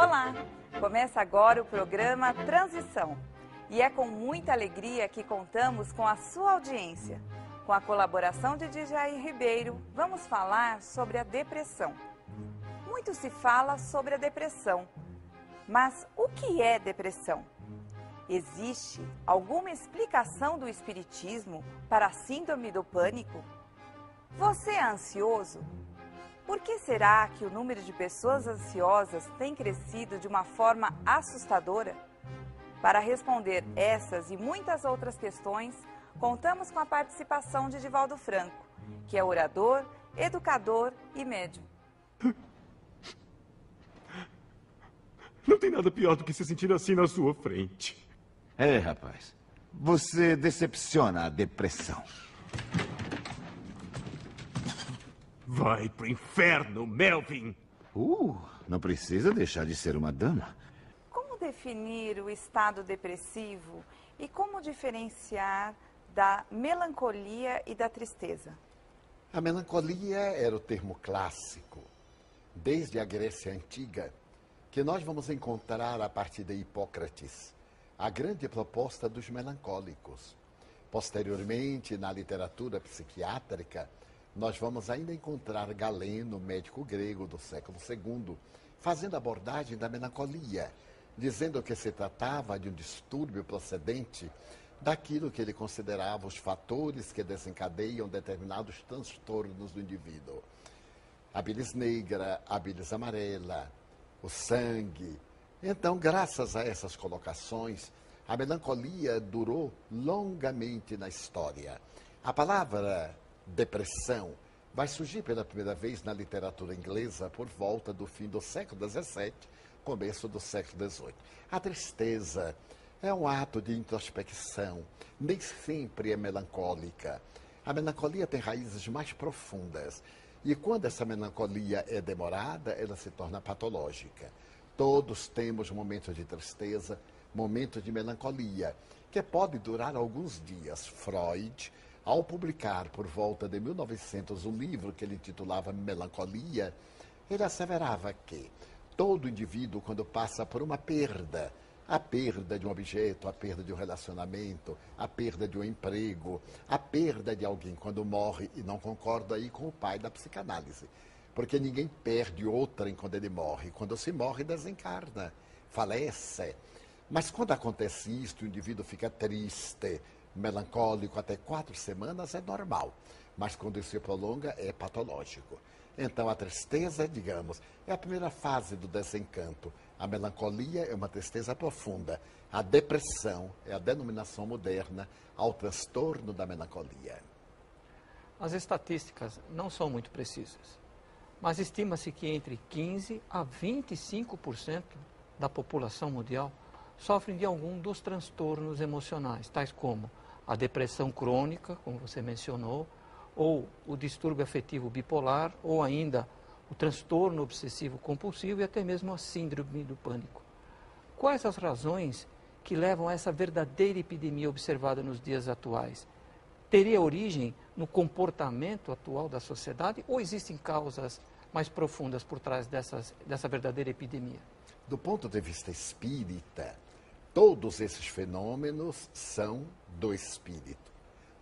Olá! Começa agora o programa Transição. E é com muita alegria que contamos com a sua audiência. Com a colaboração de Djair Ribeiro, vamos falar sobre a depressão. Muito se fala sobre a depressão, mas o que é depressão? Existe alguma explicação do Espiritismo para a síndrome do pânico? Você é ansioso? Por que será que o número de pessoas ansiosas tem crescido de uma forma assustadora? Para responder essas e muitas outras questões, contamos com a participação de Divaldo Franco, que é orador, educador e médium. Não tem nada pior do que se sentir assim na sua frente. É, rapaz. Você decepciona a depressão. Vai pro inferno, Melvin! Uh, não precisa deixar de ser uma dama. Como definir o estado depressivo e como diferenciar da melancolia e da tristeza? A melancolia era o termo clássico, desde a Grécia Antiga, que nós vamos encontrar a partir de Hipócrates, a grande proposta dos melancólicos. Posteriormente, na literatura psiquiátrica, nós vamos ainda encontrar Galeno, médico grego do século II, fazendo abordagem da melancolia, dizendo que se tratava de um distúrbio procedente daquilo que ele considerava os fatores que desencadeiam determinados transtornos do indivíduo. A bilis negra, a bilis amarela, o sangue. Então, graças a essas colocações, a melancolia durou longamente na história. A palavra depressão vai surgir pela primeira vez na literatura inglesa por volta do fim do século XVII, começo do século XVIII. A tristeza é um ato de introspecção, nem sempre é melancólica. A melancolia tem raízes mais profundas. E quando essa melancolia é demorada, ela se torna patológica. Todos temos momentos de tristeza, momentos de melancolia, que pode durar alguns dias. Freud ao publicar, por volta de 1900, um livro que ele intitulava Melancolia, ele asseverava que todo indivíduo, quando passa por uma perda, a perda de um objeto, a perda de um relacionamento, a perda de um emprego, a perda de alguém quando morre, e não concordo aí com o pai da psicanálise, porque ninguém perde outrem quando ele morre. Quando se morre, desencarna, falece. Mas quando acontece isso, o indivíduo fica triste, melancólico até quatro semanas é normal, mas quando isso se prolonga é patológico. Então a tristeza, digamos, é a primeira fase do desencanto. A melancolia é uma tristeza profunda. A depressão é a denominação moderna ao transtorno da melancolia. As estatísticas não são muito precisas, mas estima-se que entre 15 a 25% da população mundial sofrem de algum dos transtornos emocionais, tais como a depressão crônica, como você mencionou, ou o distúrbio afetivo bipolar, ou ainda o transtorno obsessivo compulsivo e até mesmo a síndrome do pânico. Quais as razões que levam a essa verdadeira epidemia observada nos dias atuais? Teria origem no comportamento atual da sociedade ou existem causas mais profundas por trás dessas, dessa verdadeira epidemia? Do ponto de vista espírita, Todos esses fenômenos são do espírito.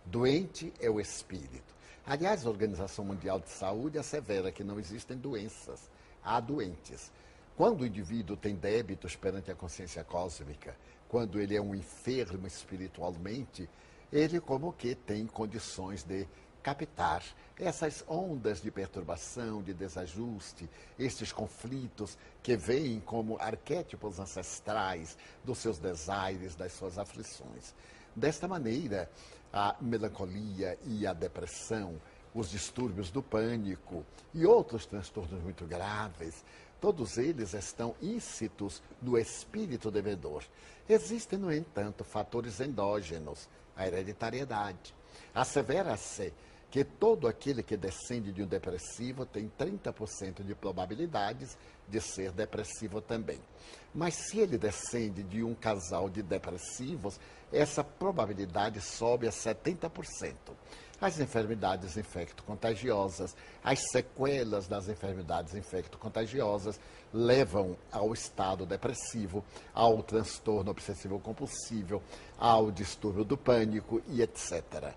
Doente é o espírito. Aliás, a Organização Mundial de Saúde assevera que não existem doenças, há doentes. Quando o indivíduo tem débitos perante a consciência cósmica, quando ele é um enfermo espiritualmente, ele como que tem condições de captar essas ondas de perturbação, de desajuste, estes conflitos que vêm como arquétipos ancestrais dos seus desaires, das suas aflições. Desta maneira, a melancolia e a depressão, os distúrbios do pânico e outros transtornos muito graves, todos eles estão íncitos no espírito devedor. Existem, no entanto, fatores endógenos, a hereditariedade. Assevera-se que todo aquele que descende de um depressivo tem 30% de probabilidades de ser depressivo também. Mas se ele descende de um casal de depressivos, essa probabilidade sobe a 70%. As enfermidades infecto-contagiosas, as sequelas das enfermidades infecto-contagiosas levam ao estado depressivo, ao transtorno obsessivo-compulsivo, ao distúrbio do pânico e etc.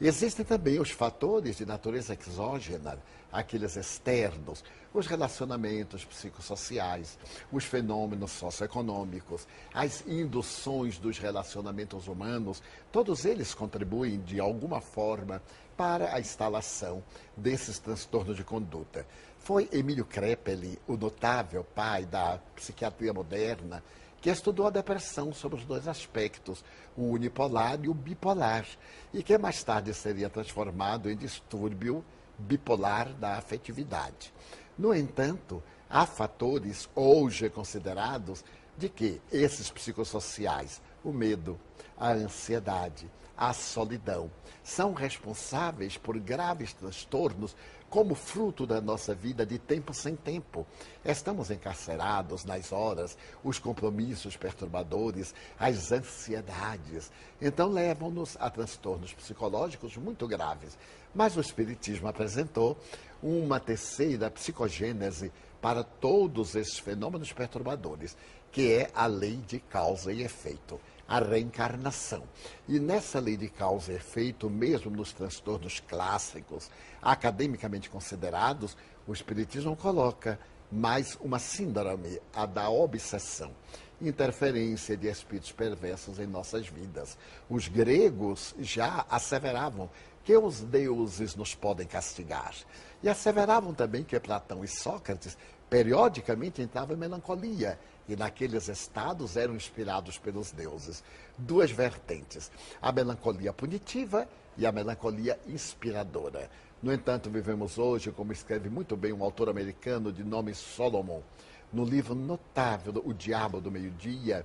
Existem também os fatores de natureza exógena, aqueles externos, os relacionamentos psicossociais, os fenômenos socioeconômicos, as induções dos relacionamentos humanos, todos eles contribuem de alguma forma para a instalação desses transtornos de conduta. Foi Emílio Krepeli, o notável pai da psiquiatria moderna, que estudou a depressão sobre os dois aspectos, o unipolar e o bipolar, e que mais tarde seria transformado em distúrbio bipolar da afetividade. No entanto, há fatores hoje considerados de que esses psicossociais, o medo, a ansiedade, a solidão, são responsáveis por graves transtornos como fruto da nossa vida de tempo sem tempo. Estamos encarcerados nas horas, os compromissos perturbadores, as ansiedades. Então levam-nos a transtornos psicológicos muito graves. Mas o Espiritismo apresentou uma terceira psicogênese para todos esses fenômenos perturbadores, que é a lei de causa e efeito a reencarnação. E nessa lei de causa e efeito, mesmo nos transtornos clássicos, academicamente considerados, o Espiritismo coloca mais uma síndrome, a da obsessão. Interferência de espíritos perversos em nossas vidas. Os gregos já asseveravam que os deuses nos podem castigar. E asseveravam também que Platão e Sócrates periodicamente entravam em melancolia e naqueles estados eram inspirados pelos deuses. Duas vertentes, a melancolia punitiva e a melancolia inspiradora. No entanto, vivemos hoje, como escreve muito bem um autor americano de nome Solomon, no livro notável O Diabo do Meio-Dia,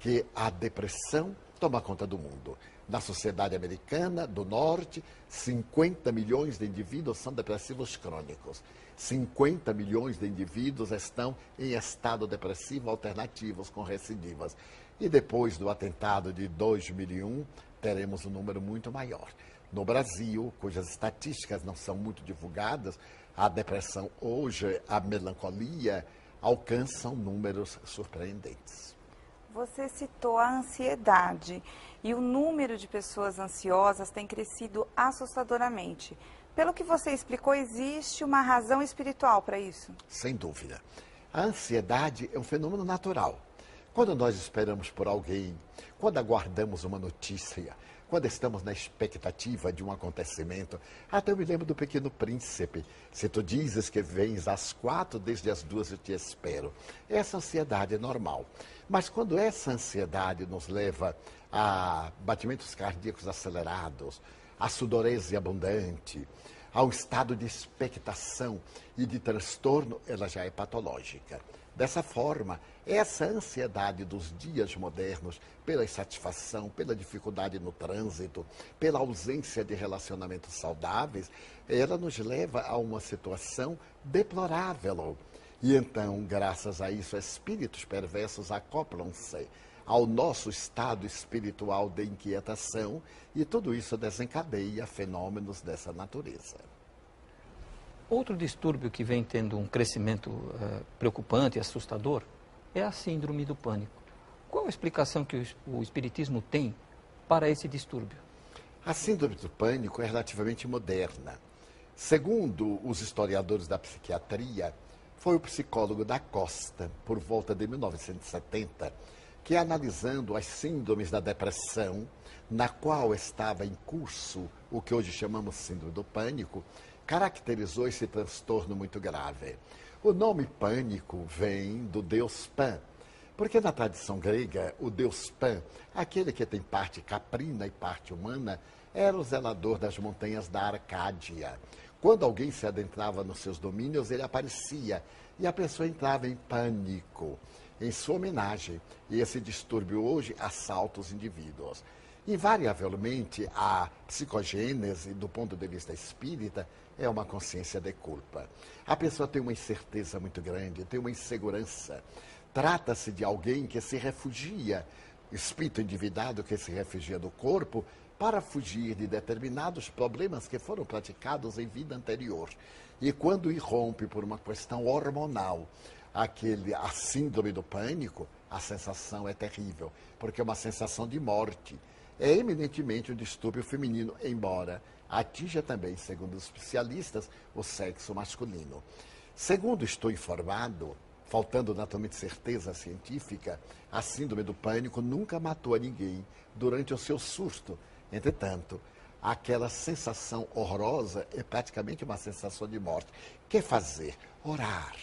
que a depressão toma conta do mundo. Na sociedade americana do norte, 50 milhões de indivíduos são depressivos crônicos. 50 milhões de indivíduos estão em estado depressivo alternativos com recidivas. E depois do atentado de 2001, teremos um número muito maior. No Brasil, cujas estatísticas não são muito divulgadas, a depressão hoje, a melancolia, alcançam números surpreendentes. Você citou a ansiedade e o número de pessoas ansiosas tem crescido assustadoramente. Pelo que você explicou, existe uma razão espiritual para isso? Sem dúvida. A ansiedade é um fenômeno natural. Quando nós esperamos por alguém, quando aguardamos uma notícia, quando estamos na expectativa de um acontecimento. Até eu me lembro do Pequeno Príncipe. Se tu dizes que vens às quatro, desde as duas eu te espero. Essa ansiedade é normal. Mas quando essa ansiedade nos leva a batimentos cardíacos acelerados, a sudorese abundante, ao estado de expectação e de transtorno, ela já é patológica. Dessa forma, essa ansiedade dos dias modernos, pela insatisfação, pela dificuldade no trânsito, pela ausência de relacionamentos saudáveis, ela nos leva a uma situação deplorável. E então, graças a isso, espíritos perversos acoplam-se ao nosso estado espiritual de inquietação e tudo isso desencadeia fenômenos dessa natureza. Outro distúrbio que vem tendo um crescimento uh, preocupante e assustador é a síndrome do pânico. Qual a explicação que o, o Espiritismo tem para esse distúrbio? A síndrome do pânico é relativamente moderna. Segundo os historiadores da psiquiatria, foi o psicólogo da Costa, por volta de 1970, que analisando as síndromes da depressão, na qual estava em curso o que hoje chamamos síndrome do pânico, caracterizou esse transtorno muito grave. O nome pânico vem do deus Pan, porque na tradição grega, o deus Pan, aquele que tem parte caprina e parte humana, era o zelador das montanhas da Arcádia. Quando alguém se adentrava nos seus domínios, ele aparecia e a pessoa entrava em pânico em sua homenagem. E esse distúrbio hoje assalta os indivíduos. Invariavelmente, a psicogênese, do ponto de vista espírita, é uma consciência de culpa. A pessoa tem uma incerteza muito grande, tem uma insegurança. Trata-se de alguém que se refugia, espírito endividado que se refugia do corpo, para fugir de determinados problemas que foram praticados em vida anterior. E quando irrompe por uma questão hormonal aquele, a síndrome do pânico, a sensação é terrível, porque é uma sensação de morte. É eminentemente um distúrbio feminino, embora atinja também, segundo os especialistas, o sexo masculino. Segundo estou informado, faltando naturalmente certeza científica, a síndrome do pânico nunca matou a ninguém durante o seu susto. Entretanto, aquela sensação horrorosa é praticamente uma sensação de morte. Que fazer? Orar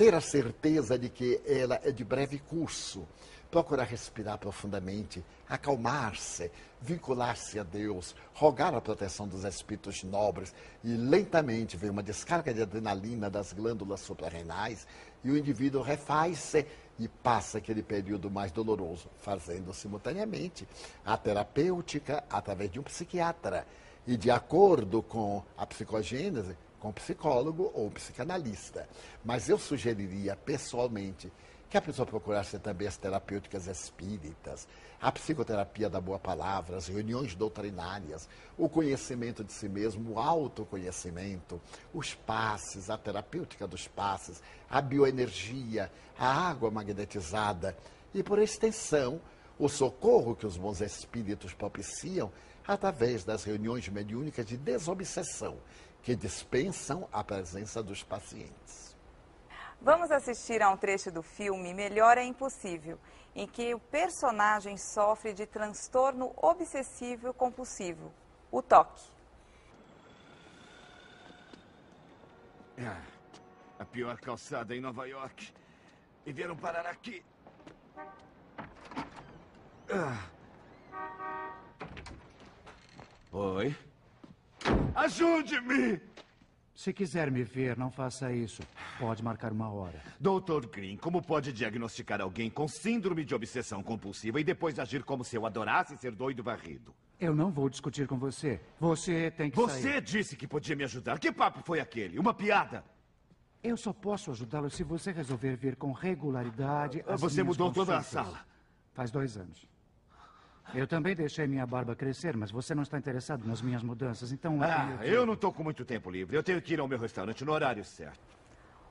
ter a certeza de que ela é de breve curso, procurar respirar profundamente, acalmar-se, vincular-se a Deus, rogar a proteção dos espíritos nobres e lentamente vem uma descarga de adrenalina das glândulas suprarrenais e o indivíduo refaz-se e passa aquele período mais doloroso, fazendo simultaneamente a terapêutica através de um psiquiatra. E de acordo com a psicogênese, com psicólogo ou psicanalista. Mas eu sugeriria pessoalmente que a pessoa procurasse também as terapêuticas espíritas, a psicoterapia da boa palavra, as reuniões doutrinárias, o conhecimento de si mesmo, o autoconhecimento, os passes, a terapêutica dos passes, a bioenergia, a água magnetizada e, por extensão, o socorro que os bons espíritos propiciam através das reuniões mediúnicas de desobsessão, que dispensam a presença dos pacientes. Vamos assistir a um trecho do filme Melhor é Impossível, em que o personagem sofre de transtorno obsessivo compulsivo, o toque. A pior calçada em Nova York. E vieram parar aqui. Ah. Oi? Ajude-me! Se quiser me ver, não faça isso. Pode marcar uma hora. Doutor Green, como pode diagnosticar alguém com síndrome de obsessão compulsiva e depois agir como se eu adorasse ser doido varrido? Eu não vou discutir com você. Você tem que Você sair. disse que podia me ajudar. Que papo foi aquele? Uma piada? Eu só posso ajudá-lo se você resolver vir com regularidade. Você mudou toda a consultas. sala. Faz dois anos. Eu também deixei minha barba crescer, mas você não está interessado nas minhas mudanças, então... Ah, te- eu não estou com muito tempo livre. Eu tenho que ir ao meu restaurante no horário certo.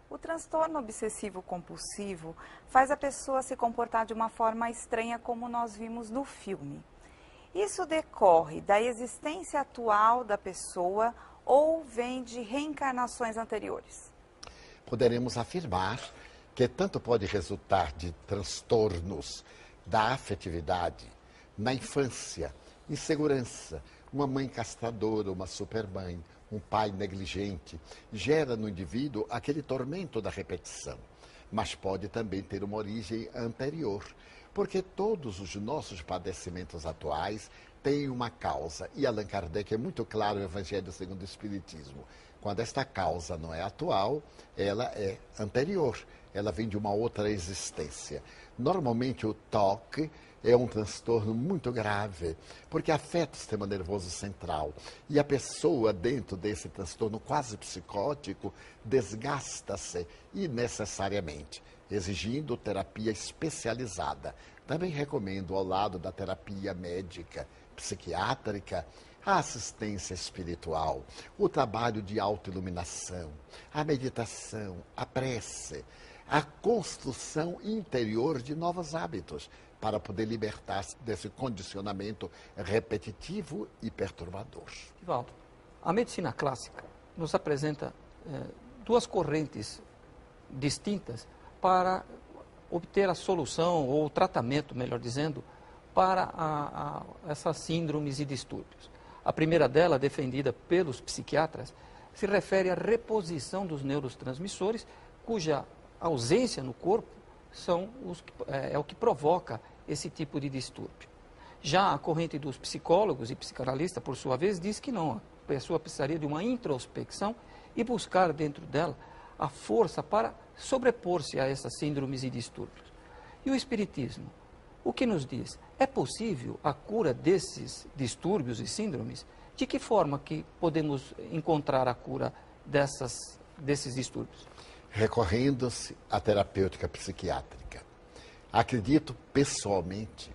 O transtorno obsessivo compulsivo faz a pessoa se comportar de uma forma estranha, como nós vimos no filme. Isso decorre da existência atual da pessoa ou vem de reencarnações anteriores? Poderemos afirmar que tanto pode resultar de transtornos da afetividade na infância, insegurança, uma mãe castradora, uma supermãe, um pai negligente, gera no indivíduo aquele tormento da repetição. Mas pode também ter uma origem anterior, porque todos os nossos padecimentos atuais têm uma causa. E Allan Kardec é muito claro no Evangelho segundo o Espiritismo. Quando esta causa não é atual, ela é anterior, ela vem de uma outra existência. Normalmente o toque é um transtorno muito grave, porque afeta o sistema nervoso central. E a pessoa, dentro desse transtorno quase psicótico, desgasta-se innecessariamente, exigindo terapia especializada. Também recomendo, ao lado da terapia médica, psiquiátrica, a assistência espiritual, o trabalho de autoiluminação, a meditação, a prece, a construção interior de novos hábitos para poder libertar-se desse condicionamento repetitivo e perturbador. Divaldo, a medicina clássica nos apresenta eh, duas correntes distintas para obter a solução ou o tratamento, melhor dizendo, para a, a, essas síndromes e distúrbios. A primeira dela, defendida pelos psiquiatras, se refere à reposição dos neurotransmissores, cuja ausência no corpo são os, é, é o que provoca esse tipo de distúrbio. Já a corrente dos psicólogos e psicanalistas, por sua vez, diz que não. A pessoa precisaria de uma introspecção e buscar dentro dela a força para sobrepor-se a essas síndromes e distúrbios. E o Espiritismo o que nos diz? É possível a cura desses distúrbios e síndromes? De que forma que podemos encontrar a cura dessas, desses distúrbios? Recorrendo-se à terapêutica psiquiátrica. Acredito pessoalmente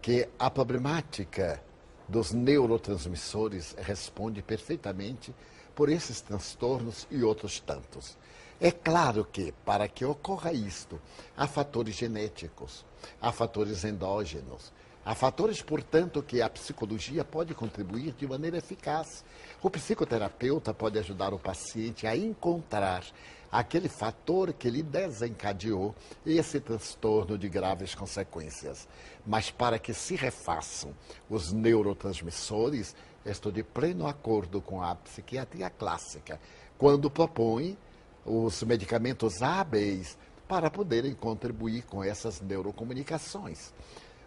que a problemática dos neurotransmissores responde perfeitamente por esses transtornos e outros tantos. É claro que, para que ocorra isto, há fatores genéticos, há fatores endógenos, há fatores, portanto, que a psicologia pode contribuir de maneira eficaz. O psicoterapeuta pode ajudar o paciente a encontrar aquele fator que lhe desencadeou esse transtorno de graves consequências. Mas para que se refaçam os neurotransmissores, estou de pleno acordo com a psiquiatria clássica, quando propõe os medicamentos hábeis para poderem contribuir com essas neurocomunicações.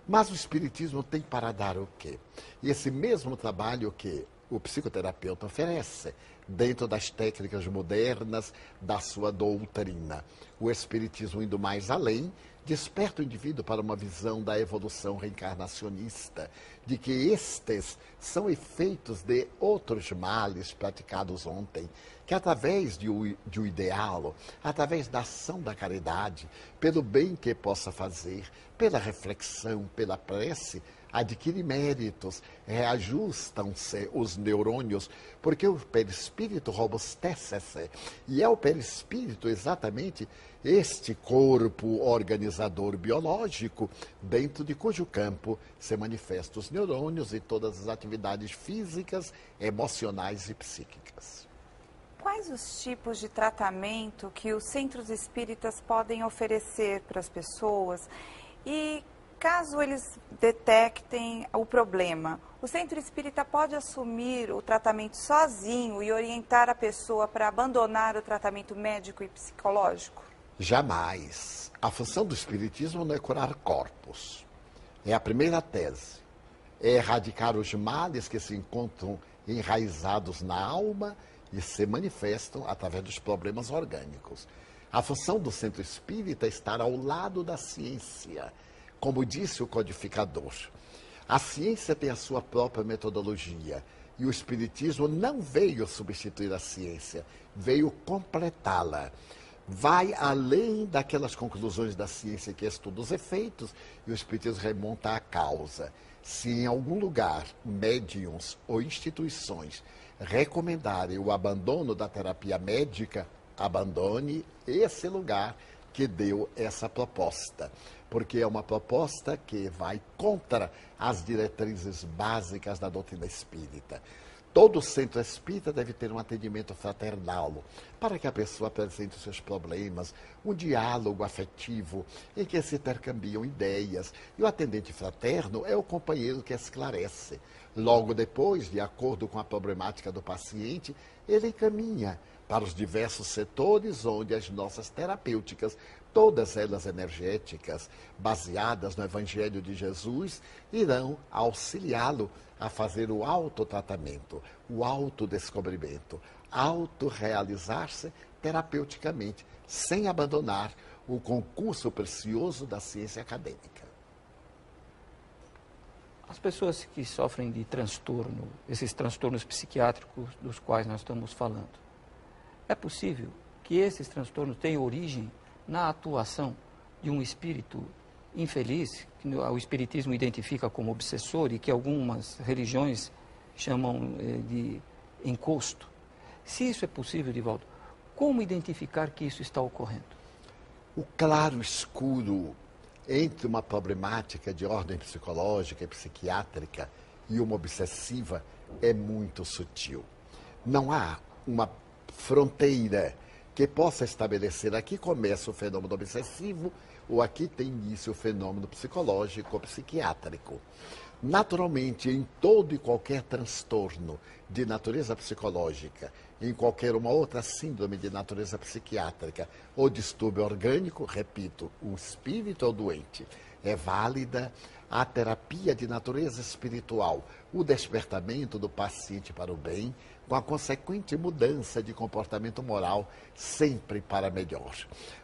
Mas o Espiritismo tem para dar o quê? E esse mesmo trabalho que o psicoterapeuta oferece, dentro das técnicas modernas da sua doutrina. O Espiritismo indo mais além, desperta o indivíduo para uma visão da evolução reencarnacionista, de que estes são efeitos de outros males praticados ontem, que através de um, de um ideal, através da ação da caridade, pelo bem que possa fazer, pela reflexão, pela prece, adquire méritos, reajustam-se os neurônios, porque o perispírito robustece-se. E é o perispírito exatamente este corpo organizador biológico, dentro de cujo campo se manifestam os neurônios e todas as atividades físicas, emocionais e psíquicas. Quais os tipos de tratamento que os centros espíritas podem oferecer para as pessoas? E caso eles detectem o problema, o centro espírita pode assumir o tratamento sozinho e orientar a pessoa para abandonar o tratamento médico e psicológico? Jamais. A função do espiritismo não é curar corpos. É a primeira tese. É erradicar os males que se encontram enraizados na alma e se manifestam através dos problemas orgânicos. A função do centro espírita é estar ao lado da ciência como disse o codificador, a ciência tem a sua própria metodologia e o Espiritismo não veio substituir a ciência, veio completá-la. Vai além daquelas conclusões da ciência que estuda os efeitos e o Espiritismo remonta à causa. Se em algum lugar médiums ou instituições recomendarem o abandono da terapia médica, abandone esse lugar que deu essa proposta porque é uma proposta que vai contra as diretrizes básicas da doutrina espírita. Todo centro espírita deve ter um atendimento fraternal, para que a pessoa apresente os seus problemas, um diálogo afetivo em que se intercambiam ideias. E o atendente fraterno é o companheiro que esclarece. Logo depois, de acordo com a problemática do paciente, ele encaminha para os diversos setores onde as nossas terapêuticas todas elas energéticas, baseadas no Evangelho de Jesus, irão auxiliá-lo a fazer o autotratamento, o autodescobrimento, autorrealizar-se terapeuticamente, sem abandonar o concurso precioso da ciência acadêmica. As pessoas que sofrem de transtorno, esses transtornos psiquiátricos dos quais nós estamos falando, é possível que esses transtornos tenham origem na atuação de um espírito infeliz, que o espiritismo identifica como obsessor e que algumas religiões chamam eh, de encosto. Se isso é possível, Divaldo, como identificar que isso está ocorrendo? O claro escuro entre uma problemática de ordem psicológica e psiquiátrica e uma obsessiva é muito sutil. Não há uma fronteira que possa estabelecer aqui começa o fenômeno obsessivo ou aqui tem início o fenômeno psicológico ou psiquiátrico. Naturalmente, em todo e qualquer transtorno de natureza psicológica, em qualquer uma outra síndrome de natureza psiquiátrica ou distúrbio orgânico, repito, o espírito ou doente, é válida a terapia de natureza espiritual, o despertamento do paciente para o bem, com a consequente mudança de comportamento moral, sempre para melhor.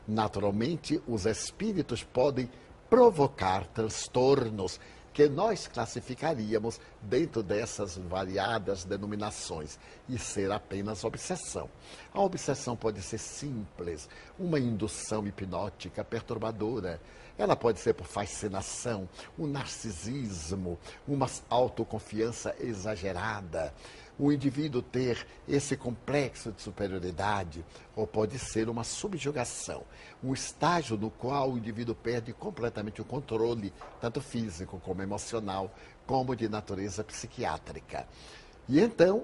Naturalmente, os espíritos podem provocar transtornos que nós classificaríamos dentro dessas variadas denominações e ser apenas obsessão. A obsessão pode ser simples, uma indução hipnótica perturbadora. Ela pode ser por fascinação, um narcisismo, uma autoconfiança exagerada, o indivíduo ter esse complexo de superioridade, ou pode ser uma subjugação, um estágio no qual o indivíduo perde completamente o controle, tanto físico como emocional, como de natureza psiquiátrica. E então,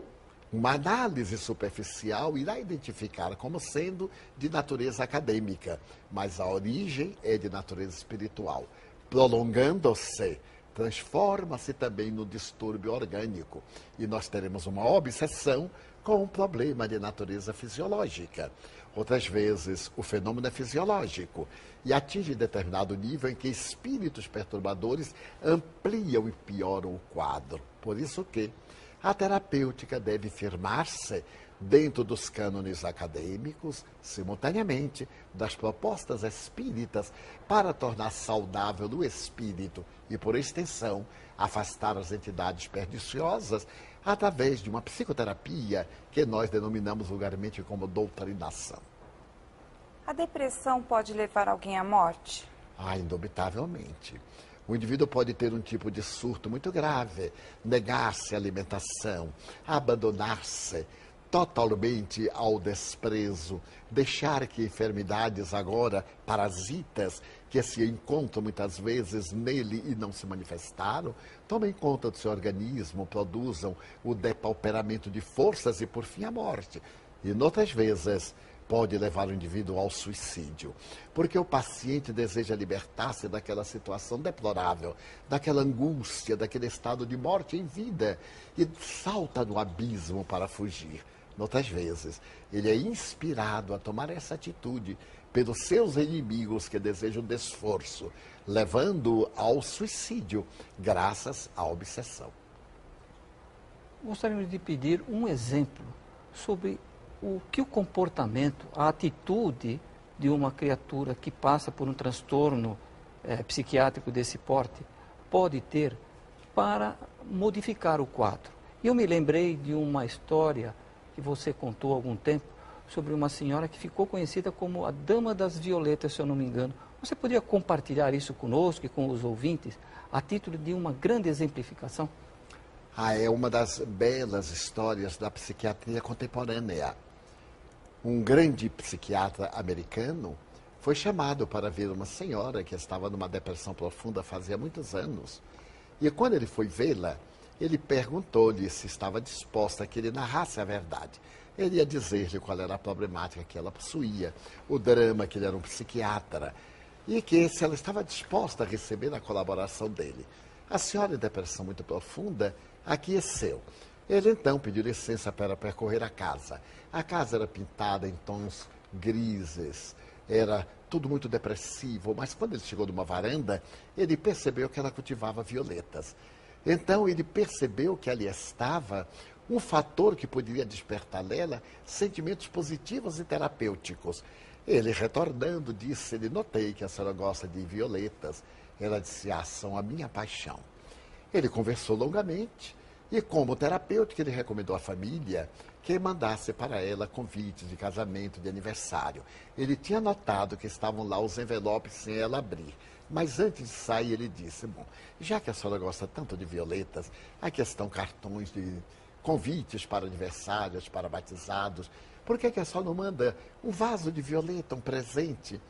uma análise superficial irá identificar como sendo de natureza acadêmica, mas a origem é de natureza espiritual, prolongando-se transforma-se também no distúrbio orgânico e nós teremos uma obsessão com um problema de natureza fisiológica. Outras vezes, o fenômeno é fisiológico e atinge determinado nível em que espíritos perturbadores ampliam e pioram o quadro. Por isso que a terapêutica deve firmar-se dentro dos cânones acadêmicos, simultaneamente, das propostas espíritas para tornar saudável o espírito e, por extensão, afastar as entidades perniciosas através de uma psicoterapia que nós denominamos vulgarmente como doutrinação. A depressão pode levar alguém à morte? Ah, indubitavelmente. O indivíduo pode ter um tipo de surto muito grave, negar-se à alimentação, abandonar-se, totalmente ao desprezo, deixar que enfermidades agora parasitas que se encontram muitas vezes nele e não se manifestaram, tomem conta do seu organismo, produzam o depauperamento de forças e por fim a morte. E noutras vezes pode levar o indivíduo ao suicídio, porque o paciente deseja libertar-se daquela situação deplorável, daquela angústia, daquele estado de morte em vida e salta no abismo para fugir. Noutras vezes, ele é inspirado a tomar essa atitude pelos seus inimigos que desejam desforço, levando ao suicídio, graças à obsessão. Gostaríamos de pedir um exemplo sobre o que o comportamento, a atitude de uma criatura que passa por um transtorno é, psiquiátrico desse porte pode ter para modificar o quadro. Eu me lembrei de uma história que você contou há algum tempo sobre uma senhora que ficou conhecida como a Dama das Violetas, se eu não me engano. Você poderia compartilhar isso conosco e com os ouvintes, a título de uma grande exemplificação? Ah, é uma das belas histórias da psiquiatria contemporânea. Um grande psiquiatra americano foi chamado para ver uma senhora que estava numa depressão profunda fazia muitos anos. E quando ele foi vê-la, ele perguntou-lhe se estava disposta a que ele narrasse a verdade. Ele ia dizer-lhe qual era a problemática que ela possuía, o drama que ele era um psiquiatra, e que se ela estava disposta a receber a colaboração dele. A senhora, em depressão muito profunda, aqueceu. Ele então pediu licença para percorrer a casa. A casa era pintada em tons grises, era tudo muito depressivo, mas quando ele chegou numa varanda, ele percebeu que ela cultivava violetas. Então ele percebeu que ali estava um fator que poderia despertar nela sentimentos positivos e terapêuticos. Ele, retornando, disse: Ele notei que a senhora gosta de violetas. Ela disse: Ah, são a minha paixão. Ele conversou longamente e, como terapêutico, ele recomendou à família que mandasse para ela convites de casamento, de aniversário. Ele tinha notado que estavam lá os envelopes sem ela abrir. Mas antes de sair, ele disse: Bom, já que a senhora gosta tanto de violetas, aqui estão cartões de convites para aniversários, para batizados. Por que, que a senhora não manda um vaso de violeta, um presente?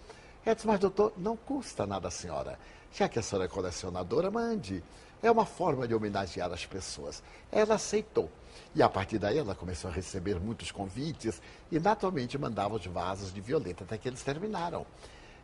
Ela disse: Mas, doutor, não custa nada a senhora. Já que a senhora é colecionadora, mande. É uma forma de homenagear as pessoas. Ela aceitou. E a partir daí ela começou a receber muitos convites e naturalmente mandava os vasos de violeta até que eles terminaram.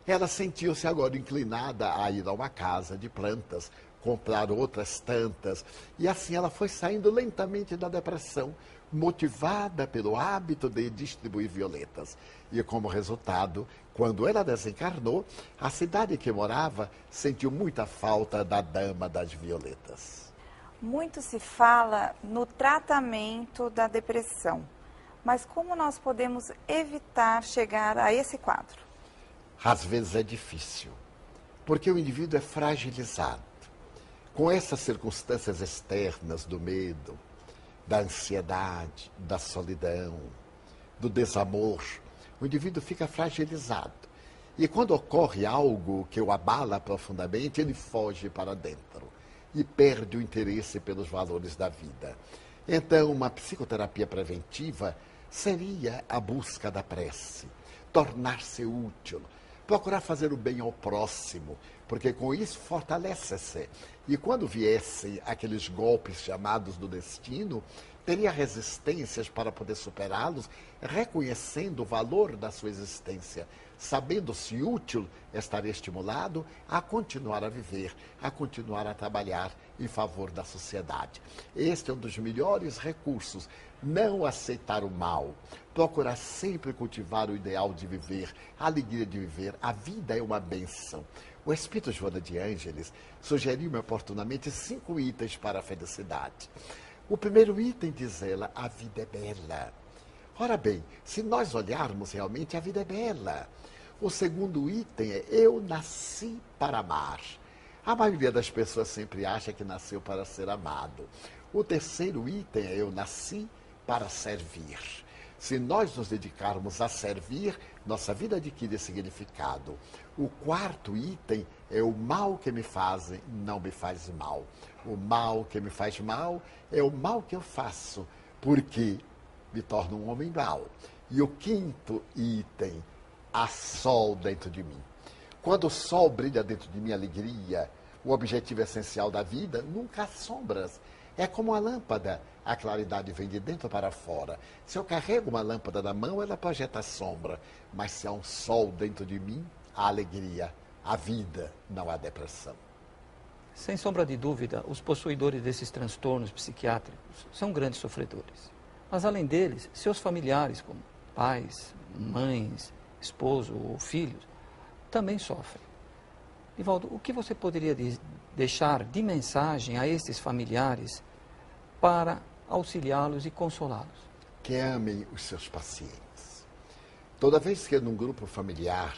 Ela sentiu-se agora inclinada a ir a uma casa de plantas, comprar outras tantas, e assim ela foi saindo lentamente da depressão, motivada pelo hábito de distribuir violetas. E como resultado, quando ela desencarnou, a cidade que morava sentiu muita falta da dama das violetas. Muito se fala no tratamento da depressão, mas como nós podemos evitar chegar a esse quadro? Às vezes é difícil. Porque o indivíduo é fragilizado. Com essas circunstâncias externas do medo, da ansiedade, da solidão, do desamor, o indivíduo fica fragilizado. E quando ocorre algo que o abala profundamente, ele foge para dentro e perde o interesse pelos valores da vida. Então, uma psicoterapia preventiva seria a busca da prece, tornar-se útil, procurar fazer o bem ao próximo, porque com isso fortalece-se. E quando viessem aqueles golpes chamados do destino, teria resistências para poder superá-los, reconhecendo o valor da sua existência, sabendo-se útil, estaria estimulado a continuar a viver, a continuar a trabalhar em favor da sociedade. Este é um dos melhores recursos. Não aceitar o mal, procurar sempre cultivar o ideal de viver, a alegria de viver. A vida é uma benção. O Espírito Joana de Ângeles sugeriu-me oportunamente cinco itens para a felicidade. O primeiro item, diz ela, a vida é bela. Ora bem, se nós olharmos realmente, a vida é bela. O segundo item é eu nasci para amar. A maioria das pessoas sempre acha que nasceu para ser amado. O terceiro item é eu nasci para servir. Se nós nos dedicarmos a servir, nossa vida adquire significado. O quarto item é o mal que me fazem, não me faz mal. O mal que me faz mal é o mal que eu faço, porque me torno um homem mau. E o quinto item, há sol dentro de mim. Quando o sol brilha dentro de mim, alegria, o objetivo essencial da vida, nunca há sombras. É como a lâmpada, a claridade vem de dentro para fora. Se eu carrego uma lâmpada na mão, ela projeta sombra. Mas se há um sol dentro de mim, há alegria, há vida, não há depressão. Sem sombra de dúvida, os possuidores desses transtornos psiquiátricos são grandes sofredores. Mas, além deles, seus familiares, como pais, mães, esposo ou filhos, também sofrem. Ivaldo, o que você poderia deixar de mensagem a estes familiares para auxiliá-los e consolá-los? Que amem os seus pacientes. Toda vez que num grupo familiar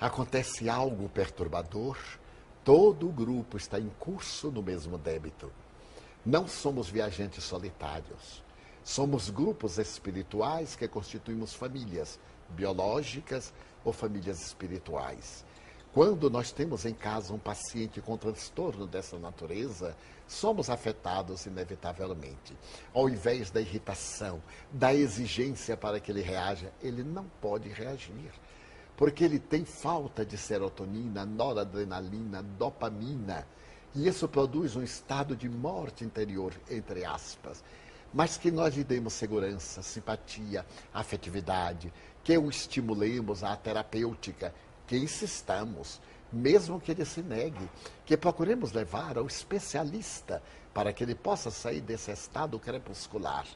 acontece algo perturbador, todo o grupo está em curso no mesmo débito. Não somos viajantes solitários. Somos grupos espirituais que constituímos famílias biológicas ou famílias espirituais. Quando nós temos em casa um paciente com transtorno dessa natureza, somos afetados inevitavelmente. Ao invés da irritação, da exigência para que ele reaja, ele não pode reagir. Porque ele tem falta de serotonina, noradrenalina, dopamina. E isso produz um estado de morte interior, entre aspas. Mas que nós lhe demos segurança, simpatia, afetividade, que o estimulemos à terapêutica que insistamos, mesmo que ele se negue, que procuremos levar ao especialista para que ele possa sair desse estado crepuscular.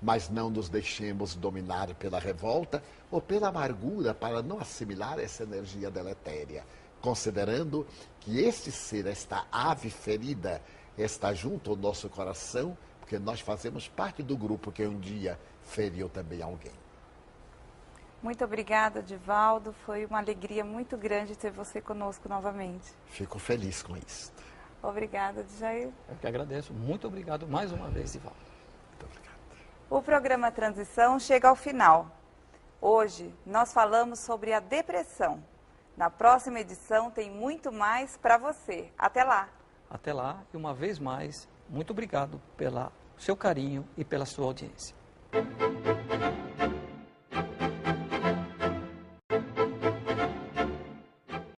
Mas não nos deixemos dominar pela revolta ou pela amargura para não assimilar essa energia deletéria, considerando que este ser, esta ave ferida, está junto ao nosso coração, porque nós fazemos parte do grupo que um dia feriu também alguém. Muito obrigada, Divaldo. Foi uma alegria muito grande ter você conosco novamente. Fico feliz com isso. Obrigada, Jair. Eu que agradeço. Muito obrigado mais uma vez, Divaldo. Muito obrigado. O programa Transição chega ao final. Hoje nós falamos sobre a depressão. Na próxima edição tem muito mais para você. Até lá. Até lá e uma vez mais, muito obrigado pelo seu carinho e pela sua audiência.